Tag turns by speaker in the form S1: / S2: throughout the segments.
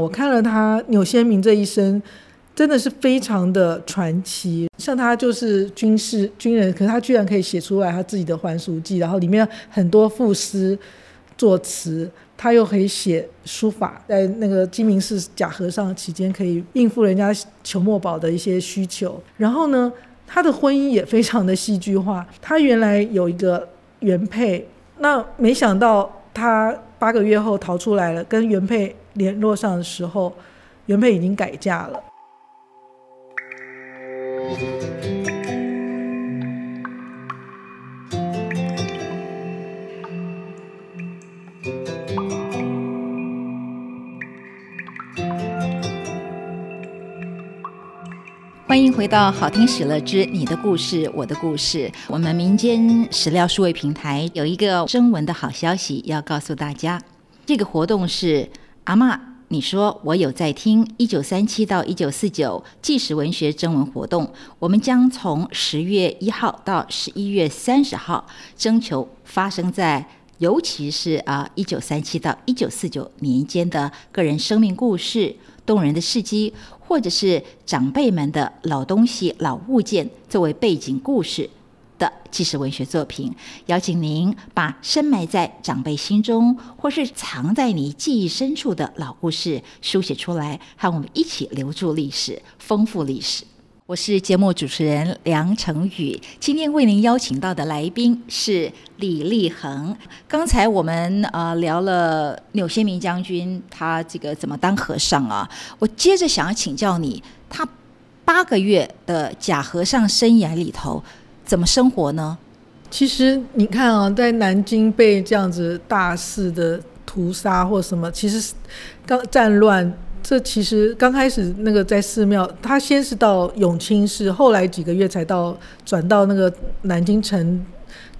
S1: 我看了他钮先明这一生，真的是非常的传奇。像他就是军事军人，可是他居然可以写出来他自己的还俗记，然后里面很多赋诗作词，他又可以写书法，在那个鸡鸣寺假和尚期间，可以应付人家求墨宝的一些需求。然后呢，他的婚姻也非常的戏剧化。他原来有一个原配，那没想到他八个月后逃出来了，跟原配。联络上的时候，原配已经改嫁了。
S2: 欢迎回到《好听喜乐之你的故事我的故事》。我们民间史料数位平台有一个征文的好消息要告诉大家，这个活动是。阿妈，你说我有在听一九三七到一九四九纪实文学征文活动，我们将从十月一号到十一月三十号征求发生在尤其是啊一九三七到一九四九年间的个人生命故事、动人的事迹，或者是长辈们的老东西、老物件作为背景故事。的纪实文学作品，邀请您把深埋在长辈心中，或是藏在你记忆深处的老故事书写出来，和我们一起留住历史，丰富历史。我是节目主持人梁成宇，今天为您邀请到的来宾是李立恒。刚才我们呃聊了钮先明将军他这个怎么当和尚啊，我接着想要请教你，他八个月的假和尚生涯里头。怎么生活呢？
S1: 其实你看啊，在南京被这样子大肆的屠杀或什么，其实刚战乱，这其实刚开始那个在寺庙，他先是到永清寺，后来几个月才到转到那个南京城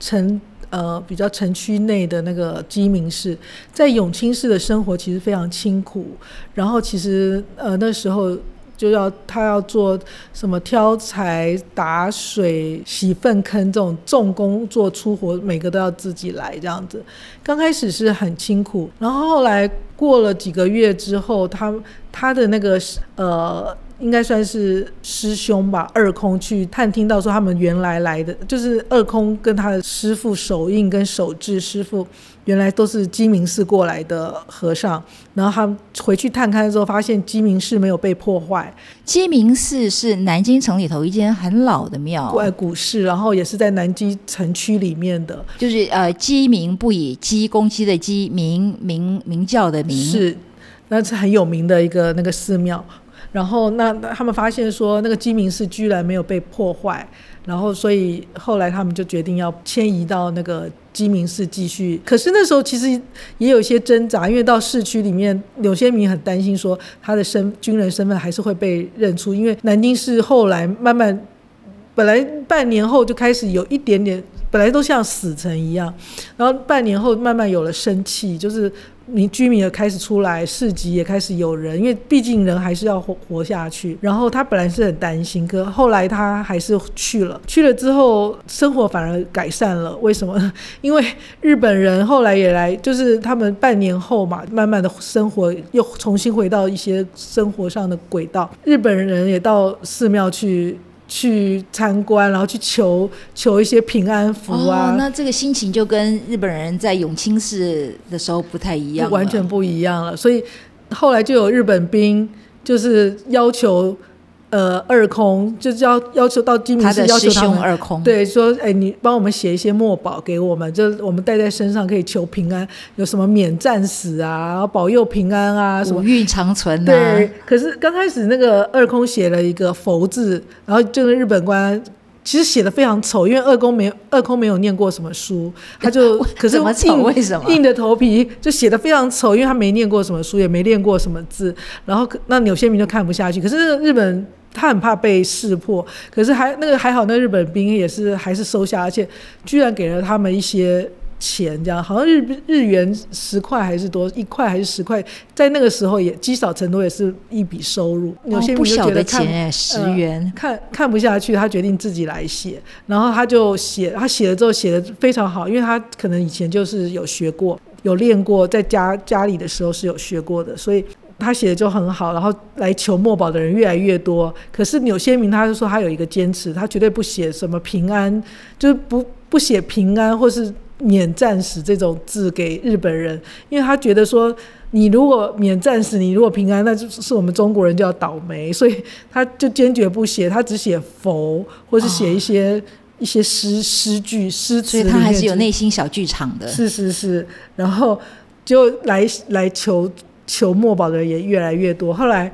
S1: 城呃比较城区内的那个鸡鸣寺，在永清寺的生活其实非常清苦，然后其实呃那时候。就要他要做什么挑柴、打水、洗粪坑这种重工作粗活，每个都要自己来这样子。刚开始是很辛苦，然后后来过了几个月之后，他他的那个呃。应该算是师兄吧，二空去探听到说他们原来来的就是二空跟他的师傅手印跟手制师傅原来都是鸡鸣寺过来的和尚，然后他回去探勘之后发现鸡鸣寺没有被破坏。
S2: 鸡鸣寺是南京城里头一间很老的庙，
S1: 外古寺，然后也是在南京城区里面的，
S2: 就是呃鸡鸣不以鸡公鸡的鸡鸣鸣鸣叫的鸣，
S1: 是那是很有名的一个那个寺庙。然后那他们发现说那个鸡鸣寺居然没有被破坏，然后所以后来他们就决定要迁移到那个鸡鸣寺继续。可是那时候其实也有些挣扎，因为到市区里面，有些民很担心说他的身军人身份还是会被认出，因为南京市后来慢慢本来半年后就开始有一点点，本来都像死城一样，然后半年后慢慢有了生气，就是。民居民也开始出来，市集也开始有人，因为毕竟人还是要活活下去。然后他本来是很担心，可后来他还是去了。去了之后，生活反而改善了。为什么？因为日本人后来也来，就是他们半年后嘛，慢慢的生活又重新回到一些生活上的轨道。日本人也到寺庙去。去参观，然后去求求一些平安符啊。
S2: 那这个心情就跟日本人在永清寺的时候不太一样，
S1: 完全不一样了。所以后来就有日本兵，就是要求。呃，二空就是要要求到金明寺要求他们
S2: 二空，
S1: 对，说哎，你帮我们写一些墨宝给我们，就是我们带在身上可以求平安，有什么免战死啊，保佑平安啊，什么
S2: 运长存啊。
S1: 对，可是刚开始那个二空写了一个佛字，然后就是日本官。其实写的非常丑，因为二公没二空没有念过什么书，他就可是
S2: 硬为什么
S1: 硬着头皮就写的非常丑，因为他没念过什么书，也没练过什么字，然后那有些民就看不下去。可是日本他很怕被识破，可是还那个还好，那日本兵也是还是收下，而且居然给了他们一些。钱这样，好像日日元十块还是多一块还是十块，在那个时候也积少成多，也是一笔收入。有些
S2: 不晓得钱十元
S1: 看看不下去，他决定自己来写，然后他就写，他写了之后写的非常好，因为他可能以前就是有学过，有练过，在家家里的时候是有学过的，所以他写的就很好，然后来求墨宝的人越来越多。可是纽先明他就说他有一个坚持，他绝对不写什么平安，就是不不写平安或是免战死这种字给日本人，因为他觉得说你如果免战死，你如果平安，那就是我们中国人就要倒霉，所以他就坚决不写，他只写佛或是写一些。一些诗诗句诗词，
S2: 所以他还是有内心小剧场的。
S1: 是是是，然后就来来求求墨宝的人也越来越多。后来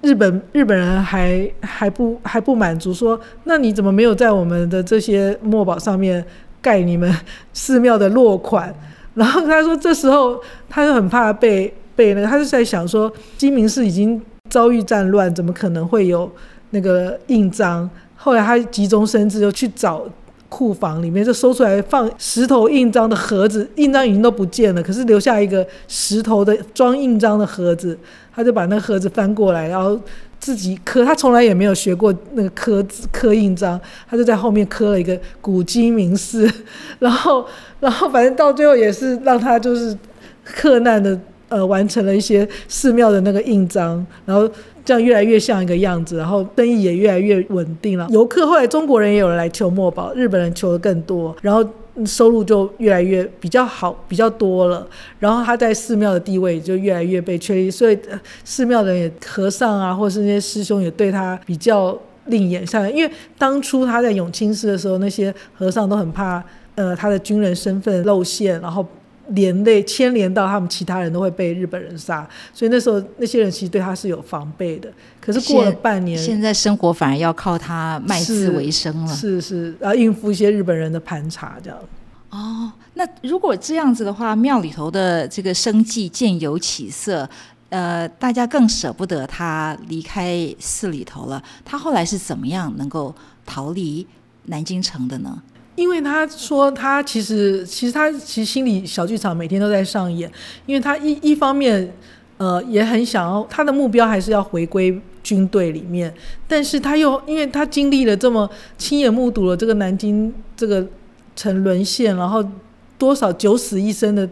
S1: 日本日本人还还不还不满足，说那你怎么没有在我们的这些墨宝上面盖你们寺庙的落款？然后他说这时候他就很怕被被那个，他就在想说金明寺已经遭遇战乱，怎么可能会有那个印章？后来他急中生智，就去找库房里面，就搜出来放石头印章的盒子，印章已经都不见了，可是留下一个石头的装印章的盒子，他就把那个盒子翻过来，然后自己刻。他从来也没有学过那个刻字刻印章，他就在后面刻了一个古今名寺，然后，然后反正到最后也是让他就是克难的呃完成了一些寺庙的那个印章，然后。这样越来越像一个样子，然后生意也越来越稳定了。游客后来中国人也有人来求墨宝，日本人求的更多，然后收入就越来越比较好，比较多了。然后他在寺庙的地位就越来越被确立，所以寺庙的人也和尚啊，或是那些师兄也对他比较另眼相看。因为当初他在永清寺的时候，那些和尚都很怕，呃，他的军人身份露馅，然后。连累牵连到他们，其他人都会被日本人杀，所以那时候那些人其实对他是有防备的。可是过了半年，
S2: 现在生活反而要靠他卖字为生了。
S1: 是是，然后应付一些日本人的盘查这样。
S2: 哦，那如果这样子的话，庙里头的这个生计渐有起色，呃，大家更舍不得他离开寺里头了。他后来是怎么样能够逃离南京城的呢？
S1: 因为他说他其实其实他其实心理小剧场每天都在上演，因为他一一方面呃也很想要他的目标还是要回归军队里面，但是他又因为他经历了这么亲眼目睹了这个南京这个城沦陷，然后多少九死一生的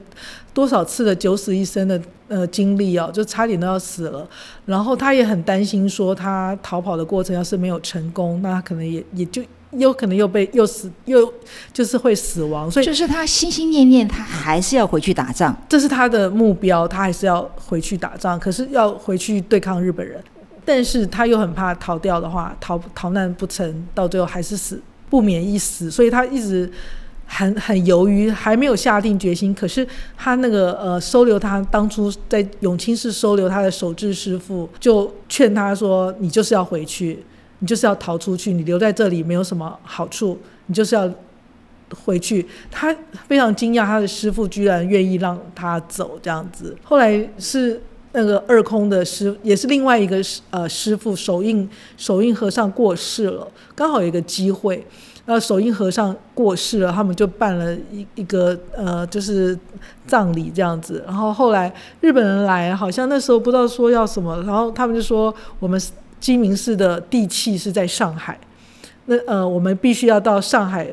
S1: 多少次的九死一生的呃经历啊，就差点都要死了，然后他也很担心说他逃跑的过程要是没有成功，那他可能也也就。有可能又被又死又就是会死亡，所以
S2: 就是他心心念念，他还是要回去打仗，
S1: 这是他的目标，他还是要回去打仗。可是要回去对抗日本人，但是他又很怕逃掉的话，逃逃难不成，到最后还是死不免一死，所以他一直很很犹豫，还没有下定决心。可是他那个呃收留他当初在永清市收留他的守制师傅，就劝他说：“你就是要回去。”你就是要逃出去，你留在这里没有什么好处，你就是要回去。他非常惊讶，他的师傅居然愿意让他走这样子。后来是那个二空的师，也是另外一个呃师傅手印手印和尚过世了，刚好有一个机会，呃手印和尚过世了，他们就办了一一个呃就是葬礼这样子。然后后来日本人来，好像那时候不知道说要什么，然后他们就说我们。鸡鸣寺的地契是在上海，那呃，我们必须要到上海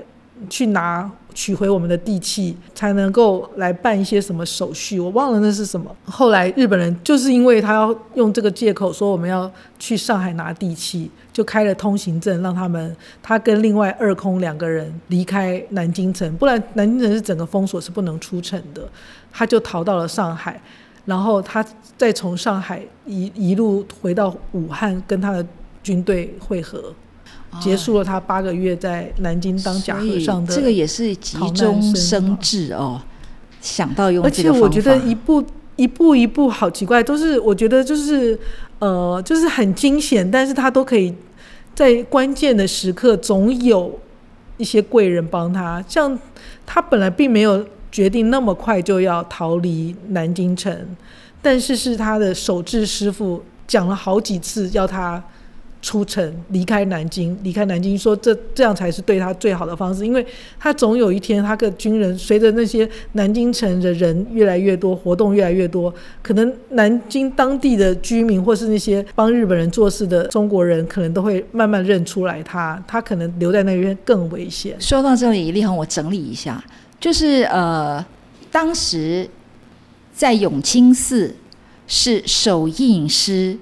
S1: 去拿取回我们的地契，才能够来办一些什么手续。我忘了那是什么。后来日本人就是因为他要用这个借口说我们要去上海拿地契，就开了通行证，让他们他跟另外二空两个人离开南京城，不然南京城是整个封锁，是不能出城的。他就逃到了上海。然后他再从上海一一路回到武汉，跟他的军队会合，结束了他八个月在南京当假和尚的。
S2: 这个也是急中生智哦，想到用这
S1: 个而且我觉得一步一步一步好奇怪，都是我觉得就是呃就是很惊险，但是他都可以在关键的时刻总有一些贵人帮他。像他本来并没有。决定那么快就要逃离南京城，但是是他的守制师傅讲了好几次要他出城离开南京，离开南京，说这这样才是对他最好的方式，因为他总有一天，他个军人随着那些南京城的人越来越多，活动越来越多，可能南京当地的居民或是那些帮日本人做事的中国人，可能都会慢慢认出来他，他可能留在那边更危险。
S2: 说到这里，立恒，我整理一下。就是呃，当时在永清寺是手印师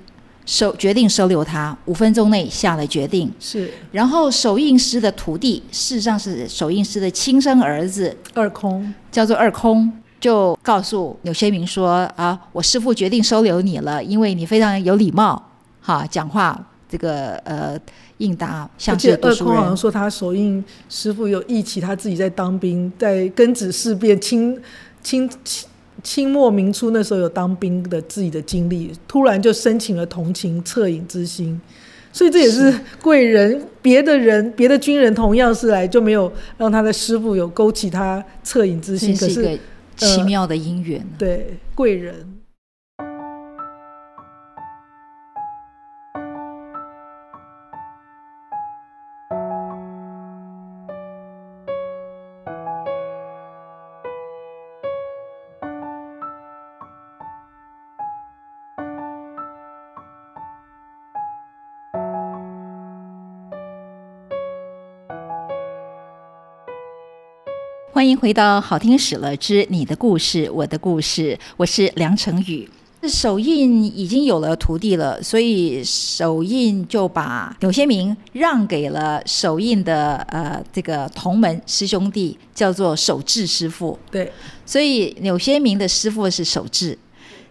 S2: 收决定收留他，五分钟内下了决定。
S1: 是
S2: 然后手印师的徒弟，事实上是手印师的亲生儿子，
S1: 二空，
S2: 叫做二空，就告诉柳先明说：“啊，我师父决定收留你了，因为你非常有礼貌，哈，讲话这个呃应答像
S1: 而且二空好像
S2: 人。
S1: 说他手印师傅有忆起他自己在当兵，在庚子事变清清清清末明初那时候有当兵的自己的经历，突然就申请了同情恻隐之心。所以这也是贵人，别的人、别的军人同样是来，就没有让他的师傅有勾起他恻隐之心。可是
S2: 这是一个奇妙的姻缘呢。
S1: 对贵人，
S2: 欢迎回到《好听史了之你的故事，我的故事》，我是梁成宇。首印已经有了徒弟了，所以首印就把柳先明让给了首印的呃这个同门师兄弟，叫做守志师傅。
S1: 对
S2: 所以柳先明的师傅是守志。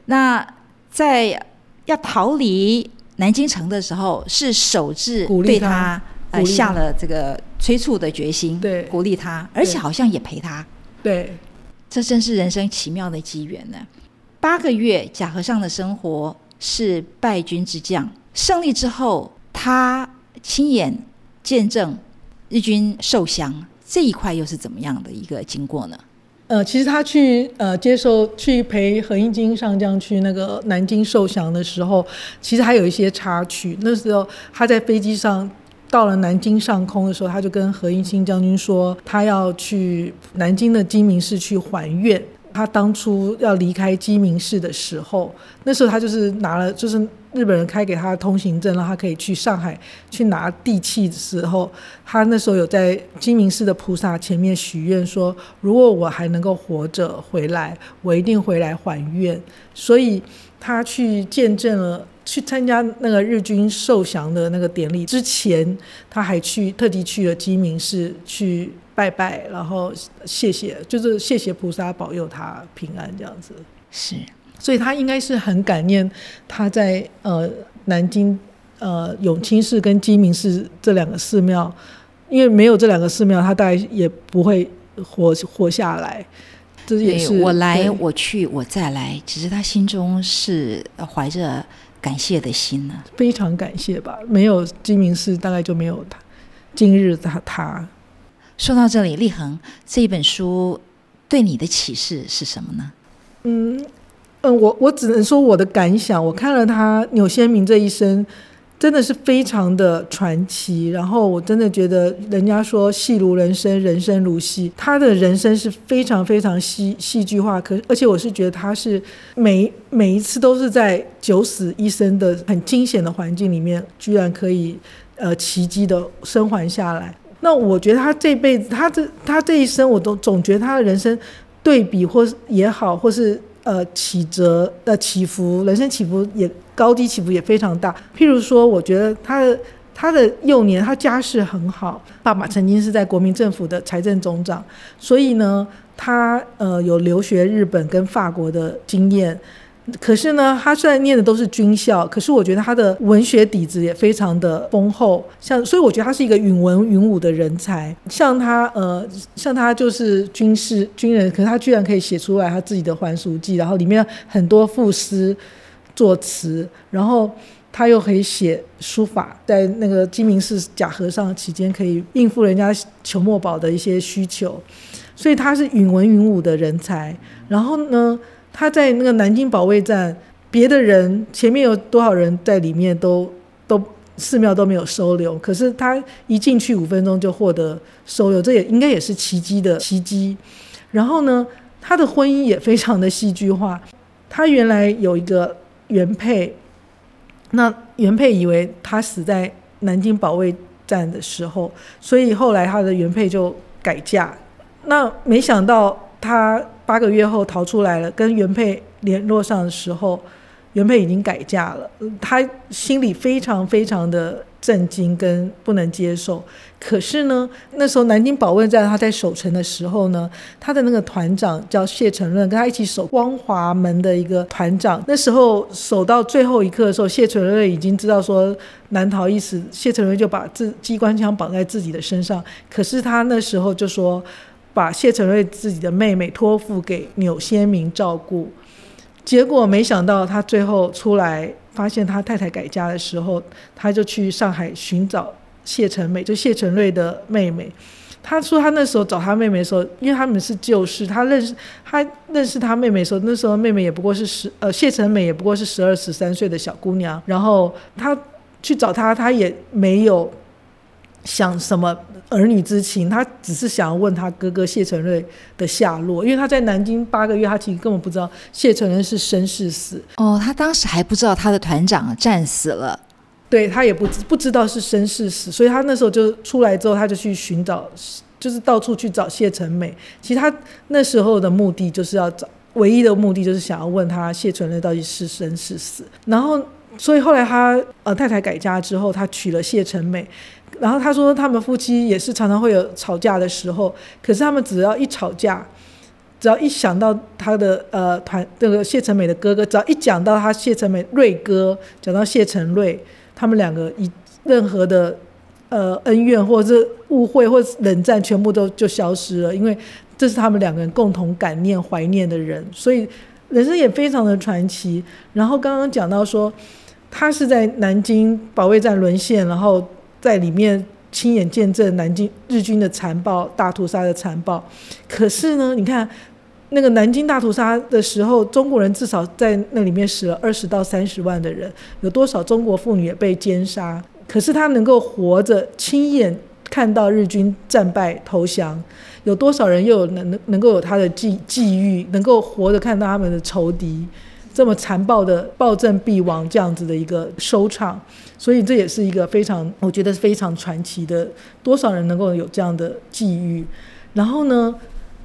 S2: 那在要逃离南京城的时候，是守志
S1: 鼓励他
S2: 对他呃下了这个催促的决心，
S1: 对
S2: 鼓励他，而且好像也陪他。
S1: 对
S2: 这真是人生奇妙的机缘呢。八个月假和尚的生活是败军之将，胜利之后，他亲眼见证日军受降，这一块又是怎么样的一个经过呢？
S1: 呃，其实他去呃接受去陪何应钦上将去那个南京受降的时候，其实还有一些插曲。那时候他在飞机上到了南京上空的时候，他就跟何应钦将军说，他要去南京的鸡鸣寺去还愿。他当初要离开鸡鸣寺的时候，那时候他就是拿了，就是日本人开给他的通行证，让他可以去上海去拿地契的时候，他那时候有在鸡鸣寺的菩萨前面许愿说，如果我还能够活着回来，我一定回来还愿。所以他去见证了。去参加那个日军受降的那个典礼之前，他还去特地去了鸡鸣寺去拜拜，然后谢谢，就是谢谢菩萨保佑他平安这样子。
S2: 是
S1: 所以他应该是很感念他在呃南京呃永清寺跟鸡鸣寺这两个寺庙，因为没有这两个寺庙，他大概也不会活活下来。这也是
S2: 我来，我去，我再来。只是他心中是怀着感谢的心呢。
S1: 非常感谢吧，没有金明寺，大概就没有他今日他他。
S2: 说到这里，立恒这一本书对你的启示是什么呢？
S1: 嗯嗯，我我只能说我的感想，我看了他钮先明这一生，真的是非常的传奇。然后我真的觉得，人家说戏如人生，人生如戏，他的人生是非常非常戏戏剧化。可而且我是觉得他是每每一次都是在九死一生的很惊险的环境里面，居然可以呃奇迹的生还下来。那我觉得他这辈子，他这他这一生，我都总觉得他的人生对比或也好，或是呃起折呃起伏，人生起伏也高低起伏也非常大。譬如说，我觉得他的他的幼年，他家世很好，爸爸曾经是在国民政府的财政总长，所以呢，他呃有留学日本跟法国的经验。可是呢，他虽然念的都是军校，可是我觉得他的文学底子也非常的丰厚，像所以我觉得他是一个允文允武的人才。像他呃，像他就是军事军人，可是他居然可以写出来他自己的还俗记，然后里面很多赋诗作词，然后他又可以写书法，在那个鸡鸣寺假和尚期间可以应付人家求墨宝的一些需求，所以他是允文允武的人才。然后呢？他在那个南京保卫战，别的人前面有多少人在里面都都寺庙都没有收留，可是他一进去五分钟就获得收留，这也应该也是奇迹的奇迹。然后呢，他的婚姻也非常的戏剧化。他原来有一个原配，那原配以为他死在南京保卫战的时候，所以后来他的原配就改嫁。那没想到他。八个月后逃出来了，跟原配联络上的时候，原配已经改嫁了，他心里非常非常的震惊跟不能接受。可是呢，那时候南京保卫战他在守城的时候呢，他的那个团长叫谢承润，跟他一起守光华门的一个团长。那时候守到最后一刻的时候，谢承润已经知道说难逃一死，谢承润就把自机关枪绑在自己的身上。可是他那时候就说，把谢承瑞自己的妹妹托付给钮先明照顾。结果没想到，他最后出来发现他太太改嫁的时候，他就去上海寻找谢承美，就谢承瑞的妹妹。他说他那时候找他妹妹的时候，因为他们是旧识，他认识他认识他妹妹的时候，那时候妹妹也不过是十呃谢承美也不过是十二十三岁的小姑娘。然后他去找他，他也没有想什么。儿女之情，他只是想要问他哥哥谢承瑞的下落，因为他在南京八个月，他其实根本不知道谢承瑞是生是死。
S2: 哦，他当时还不知道他的团长战死了，
S1: 对他也不不知道是生是死，所以他那时候就出来之后，他就去寻找，就是到处去找谢承美。其实他那时候的目的就是要找，唯一的目的就是想要问他谢承瑞到底是生是死。然后，所以后来他呃太太改嫁之后，他娶了谢承美。然后他说，他们夫妻也是常常会有吵架的时候，可是他们只要一吵架，只要一想到他的呃团这个谢承美的哥哥，只要一讲到他谢承美瑞哥，讲到谢承瑞，他们两个一任何的呃恩怨或者是误会或者冷战，全部都就消失了，因为这是他们两个人共同感念怀念的人，所以人生也非常的传奇。然后刚刚讲到说，他是在南京保卫战沦陷，然后。在里面亲眼见证南京日军的残暴大屠杀的残暴，可是呢，你看那个南京大屠杀的时候，中国人至少在那里面死了二十到三十万的人，有多少中国妇女也被奸杀？可是他能够活着亲眼看到日军战败投降，有多少人又有能能够有他的际际遇，能够活着看到他们的仇敌？这么残暴的暴政必亡这样子的一个收场，所以这也是一个非常，我觉得非常传奇的。多少人能够有这样的际遇？然后呢，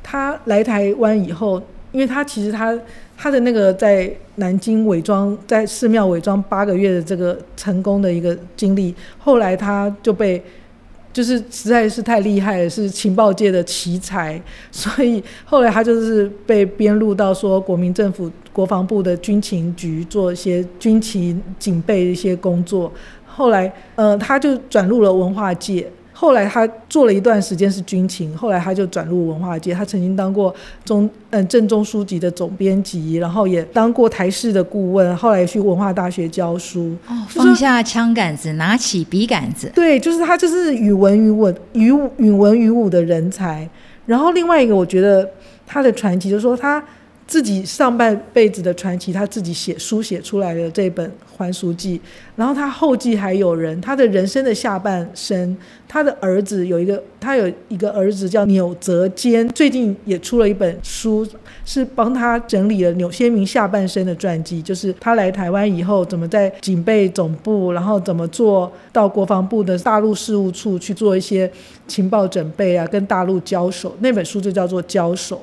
S1: 他来台湾以后，因为他其实他他的那个在南京伪装在寺庙伪装八个月的这个成功的一个经历，后来他就被。就是实在是太厉害了，是情报界的奇才，所以后来他就是被编入到说国民政府国防部的军情局做一些军情警备的一些工作，后来呃他就转入了文化界。后来他做了一段时间是军情，后来他就转入文化界。他曾经当过中嗯正中书籍的总编辑，然后也当过台视的顾问，后来去文化大学教书。
S2: 哦，放下枪杆子，拿起笔杆子。
S1: 对，就是他，就是语文与文语语文与武的人才。然后另外一个，我觉得他的传奇就是说他。自己上半辈子的传奇，他自己写书写出来的这本《还俗记》，然后他后继还有人，他的人生的下半生，他的儿子有一个，他有一个儿子叫钮泽坚，最近也出了一本书，是帮他整理了钮先明下半生的传记，就是他来台湾以后怎么在警备总部，然后怎么做到国防部的大陆事务处去做一些情报准备啊，跟大陆交手，那本书就叫做《交手》，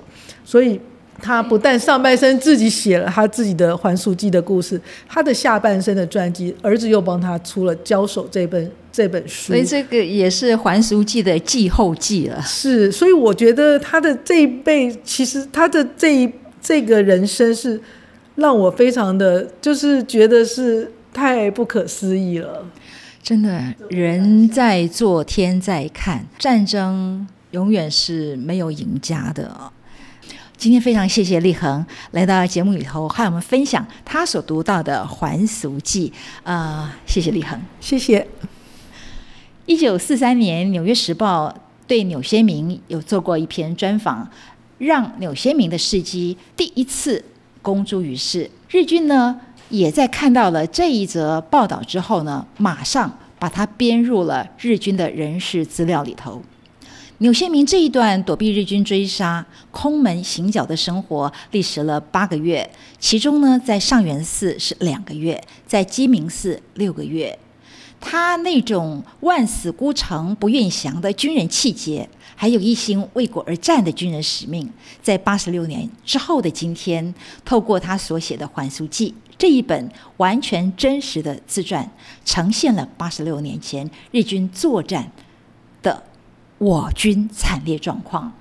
S1: 所以。他不但上半身自己写了他自己的《还俗记》的故事，他的下半身的传记，儿子又帮他出了《交手》这本这本书，
S2: 所以这个也是《还俗记》的继后记了。
S1: 是，所以我觉得他的这一辈，其实他的这一这个人生是让我非常的，就是觉得是太不可思议了。
S2: 真的，人在做，天在看，战争永远是没有赢家的。今天非常谢谢立恒来到节目里头，和我们分享他所读到的《还俗记》。呃，谢谢立恒，
S1: 谢谢。
S2: 一九四三年，《纽约时报》对钮先明有做过一篇专访，让钮先明的事迹第一次公诸于世。日军呢，也在看到了这一则报道之后呢，马上把它编入了日军的人事资料里头。钮先明这一段躲避日军追杀、空门行脚的生活，历时了八个月。其中呢，在上元寺是两个月，在鸡鸣寺六个月。他那种万死孤城不愿降的军人气节，还有一心为国而战的军人使命，在八十六年之后的今天，透过他所写的《还俗记》这一本完全真实的自传，呈现了八十六年前日军作战我军惨烈状况。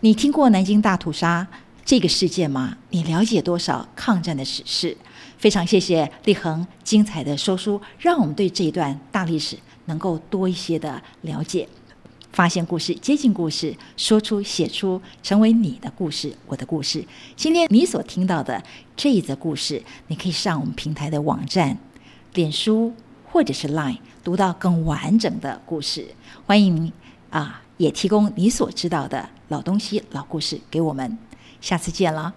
S2: 你听过南京大屠杀这个事件吗？你了解多少抗战的史事？非常谢谢立恒精彩的说书，让我们对这一段大历史能够多一些的了解。发现故事，接近故事，说出、写出，成为你的故事，我的故事。今天你所听到的这一则故事，你可以上我们平台的网站、脸书或者是 Line 读到更完整的故事。欢迎你啊，也提供你所知道的老东西、老故事给我们。下次见了。